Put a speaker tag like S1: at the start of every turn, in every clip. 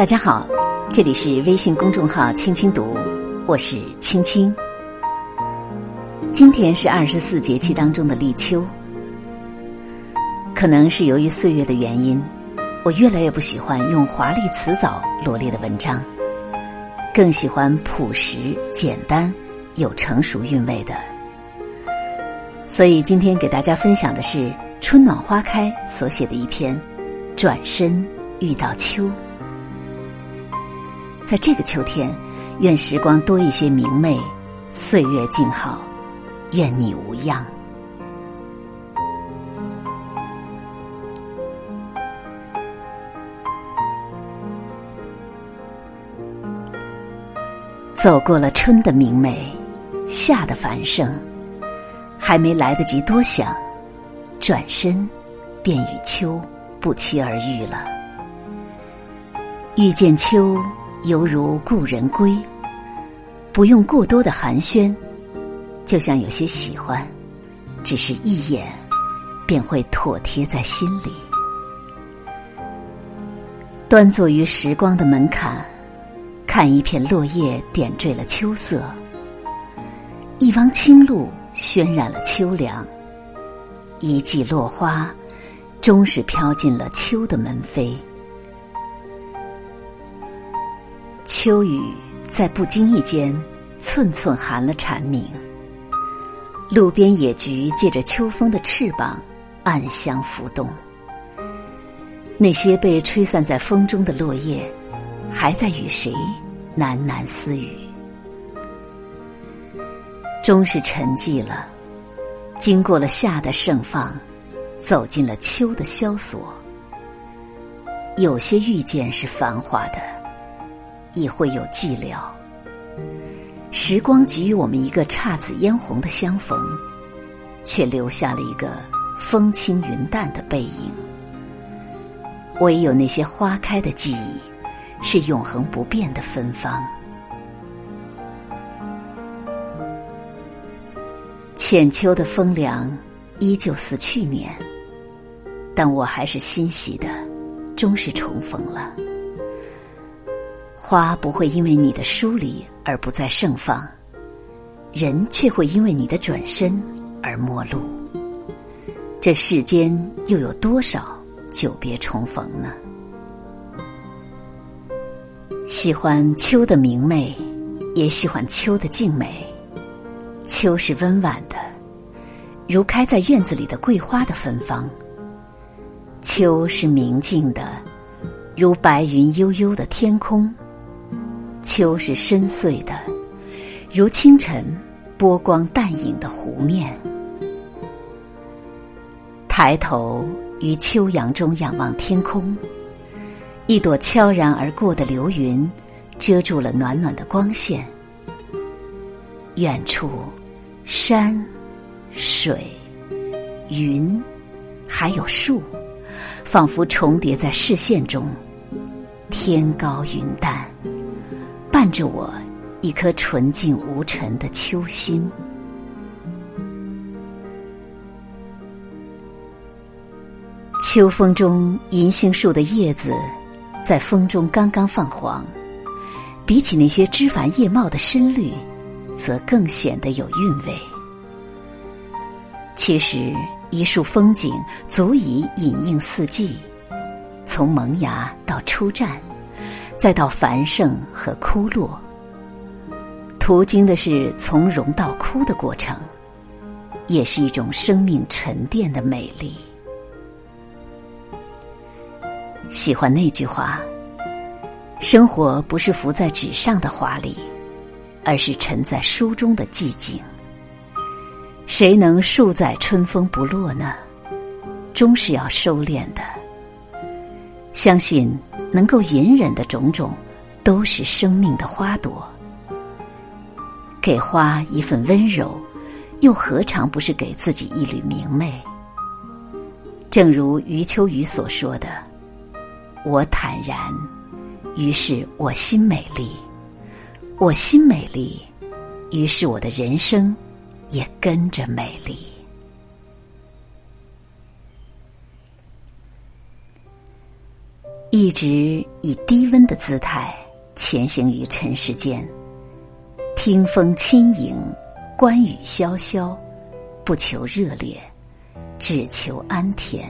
S1: 大家好，这里是微信公众号“青青读”，我是青青。今天是二十四节气当中的立秋，可能是由于岁月的原因，我越来越不喜欢用华丽辞藻罗列的文章，更喜欢朴实简单、有成熟韵味的。所以今天给大家分享的是春暖花开所写的一篇《转身遇到秋》。在这个秋天，愿时光多一些明媚，岁月静好，愿你无恙。走过了春的明媚，夏的繁盛，还没来得及多想，转身便与秋不期而遇了。遇见秋。犹如故人归，不用过多的寒暄，就像有些喜欢，只是一眼便会妥贴在心里。端坐于时光的门槛，看一片落叶点缀了秋色，一汪清露渲染了秋凉，一季落花终是飘进了秋的门扉。秋雨在不经意间，寸寸寒了蝉鸣。路边野菊借着秋风的翅膀，暗香浮动。那些被吹散在风中的落叶，还在与谁喃喃私语？终是沉寂了，经过了夏的盛放，走进了秋的萧索。有些遇见是繁华的。亦会有寂寥。时光给予我们一个姹紫嫣红的相逢，却留下了一个风轻云淡的背影。唯有那些花开的记忆，是永恒不变的芬芳。浅秋的风凉，依旧似去年，但我还是欣喜的，终是重逢了。花不会因为你的疏离而不再盛放，人却会因为你的转身而陌路。这世间又有多少久别重逢呢？喜欢秋的明媚，也喜欢秋的静美。秋是温婉的，如开在院子里的桂花的芬芳；秋是明净的，如白云悠悠的天空。秋是深邃的，如清晨波光淡影的湖面。抬头于秋阳中仰望天空，一朵悄然而过的流云，遮住了暖暖的光线。远处，山、水、云，还有树，仿佛重叠在视线中。天高云淡。伴着我一颗纯净无尘的秋心。秋风中，银杏树的叶子在风中刚刚泛黄，比起那些枝繁叶茂的深绿，则更显得有韵味。其实，一树风景足以引映四季，从萌芽到初绽。再到繁盛和枯落，途经的是从容到枯的过程，也是一种生命沉淀的美丽。喜欢那句话：“生活不是浮在纸上的华丽，而是沉在书中的寂静。”谁能数载春风不落呢？终是要收敛的。相信。能够隐忍的种种，都是生命的花朵。给花一份温柔，又何尝不是给自己一缕明媚？正如余秋雨所说的：“我坦然，于是我心美丽；我心美丽，于是我的人生也跟着美丽。”一直以低温的姿态前行于尘世间，听风轻盈，观雨潇潇，不求热烈，只求安恬。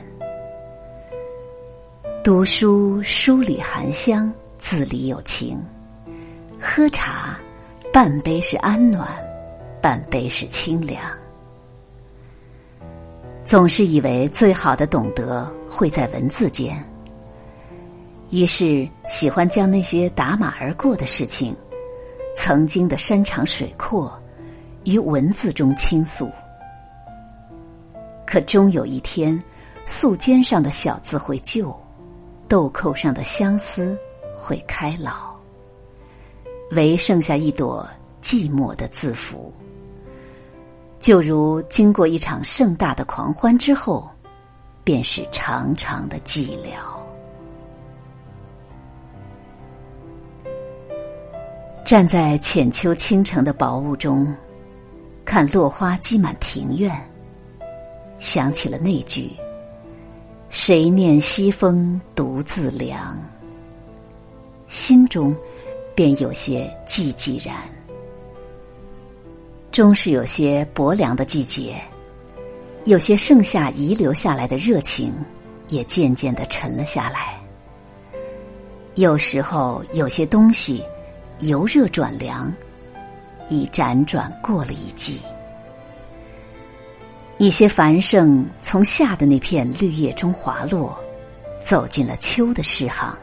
S1: 读书书里含香，字里有情。喝茶，半杯是安暖，半杯是清凉。总是以为最好的懂得会在文字间。于是，喜欢将那些打马而过的事情，曾经的山长水阔，于文字中倾诉。可终有一天，素笺上的小字会旧，豆蔻上的相思会开老，唯剩下一朵寂寞的字符。就如经过一场盛大的狂欢之后，便是长长的寂寥。站在浅秋倾城的薄雾中，看落花积满庭院，想起了那句“谁念西风独自凉”，心中便有些寂寂然。终是有些薄凉的季节，有些盛夏遗留下来的热情，也渐渐的沉了下来。有时候，有些东西。由热转凉，已辗转过了一季。一些繁盛从夏的那片绿叶中滑落，走进了秋的诗行。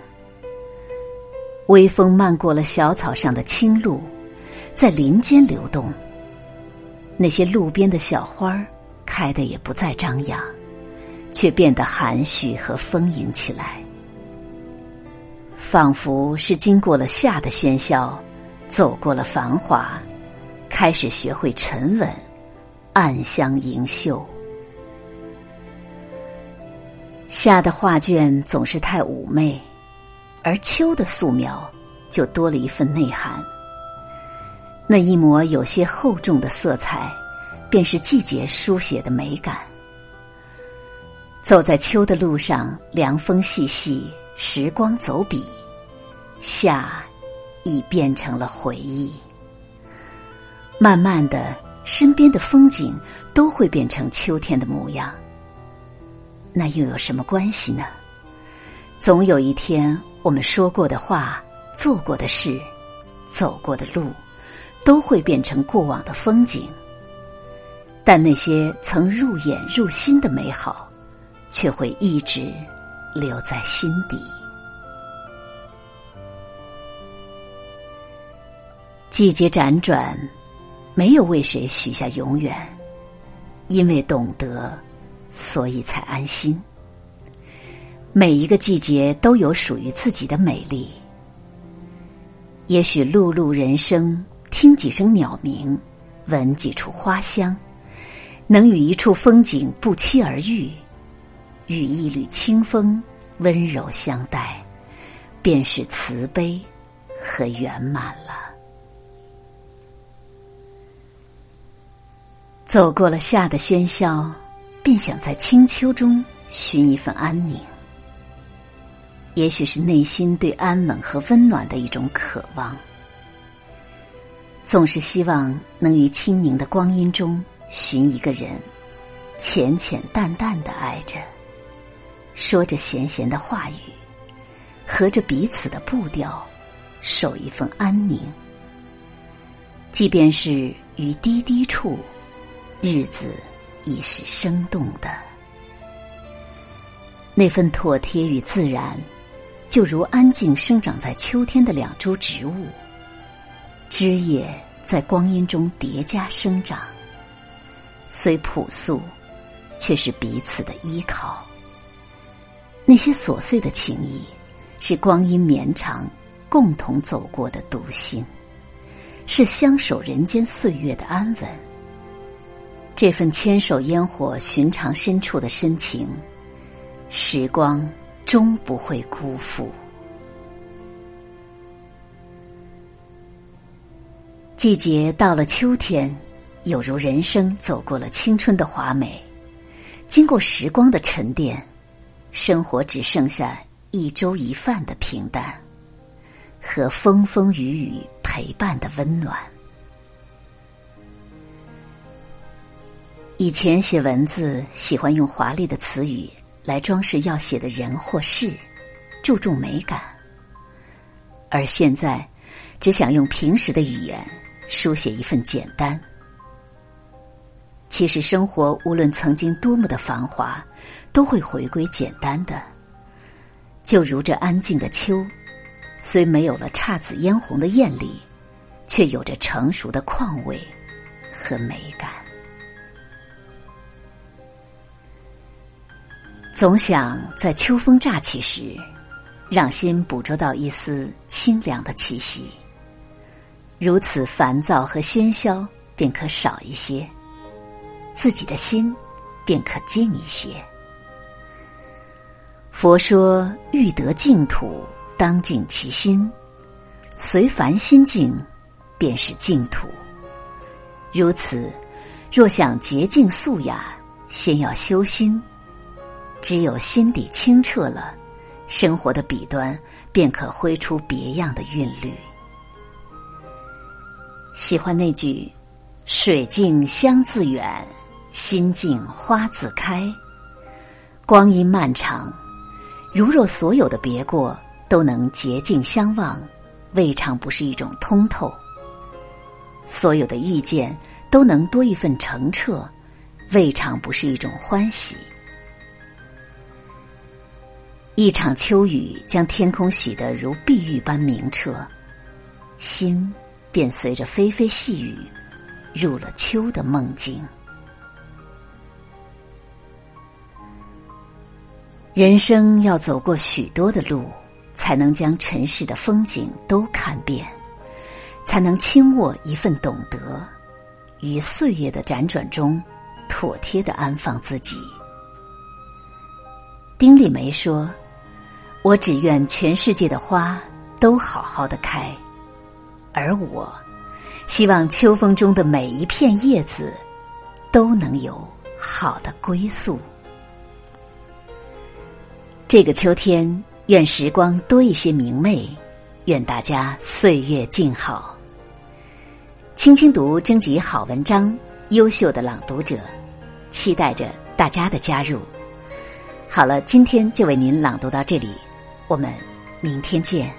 S1: 微风漫过了小草上的青露，在林间流动。那些路边的小花儿开的也不再张扬，却变得含蓄和丰盈起来。仿佛是经过了夏的喧嚣，走过了繁华，开始学会沉稳，暗香盈袖。夏的画卷总是太妩媚，而秋的素描就多了一份内涵。那一抹有些厚重的色彩，便是季节书写的美感。走在秋的路上，凉风细细。时光走笔，夏已变成了回忆。慢慢的，身边的风景都会变成秋天的模样。那又有什么关系呢？总有一天，我们说过的话、做过的事、走过的路，都会变成过往的风景。但那些曾入眼入心的美好，却会一直。留在心底。季节辗转，没有为谁许下永远，因为懂得，所以才安心。每一个季节都有属于自己的美丽。也许碌碌人生，听几声鸟鸣，闻几处花香，能与一处风景不期而遇。与一缕清风温柔相待，便是慈悲和圆满了。走过了夏的喧嚣，便想在清秋中寻一份安宁。也许是内心对安稳和温暖的一种渴望，总是希望能于清宁的光阴中寻一个人，浅浅淡淡的爱着。说着闲闲的话语，合着彼此的步调，守一份安宁。即便是于滴滴处，日子已是生动的。那份妥帖与自然，就如安静生长在秋天的两株植物，枝叶在光阴中叠加生长，虽朴素，却是彼此的依靠。那些琐碎的情谊，是光阴绵长共同走过的独心，是相守人间岁月的安稳。这份牵手烟火寻常深处的深情，时光终不会辜负。季节到了秋天，有如人生走过了青春的华美，经过时光的沉淀。生活只剩下一粥一饭的平淡，和风风雨雨陪伴的温暖。以前写文字喜欢用华丽的词语来装饰要写的人或事，注重美感；而现在，只想用平实的语言书写一份简单。其实，生活无论曾经多么的繁华，都会回归简单的。就如这安静的秋，虽没有了姹紫嫣红的艳丽，却有着成熟的况味和美感。总想在秋风乍起时，让心捕捉到一丝清凉的气息。如此烦躁和喧嚣便可少一些，自己的心便可静一些。佛说：欲得净土，当净其心。随凡心静，便是净土。如此，若想洁净素雅，先要修心。只有心底清澈了，生活的笔端便可挥出别样的韵律。喜欢那句“水静香自远，心静花自开”。光阴漫长，如若所有的别过都能洁净相望，未尝不是一种通透；所有的遇见都能多一份澄澈，未尝不是一种欢喜。一场秋雨将天空洗得如碧玉般明澈，心便随着霏霏细雨入了秋的梦境。人生要走过许多的路，才能将尘世的风景都看遍，才能轻握一份懂得，于岁月的辗转中，妥帖的安放自己。丁立梅说。我只愿全世界的花都好好的开，而我希望秋风中的每一片叶子都能有好的归宿。这个秋天，愿时光多一些明媚，愿大家岁月静好。轻轻读征集好文章，优秀的朗读者，期待着大家的加入。好了，今天就为您朗读到这里。我们明天见。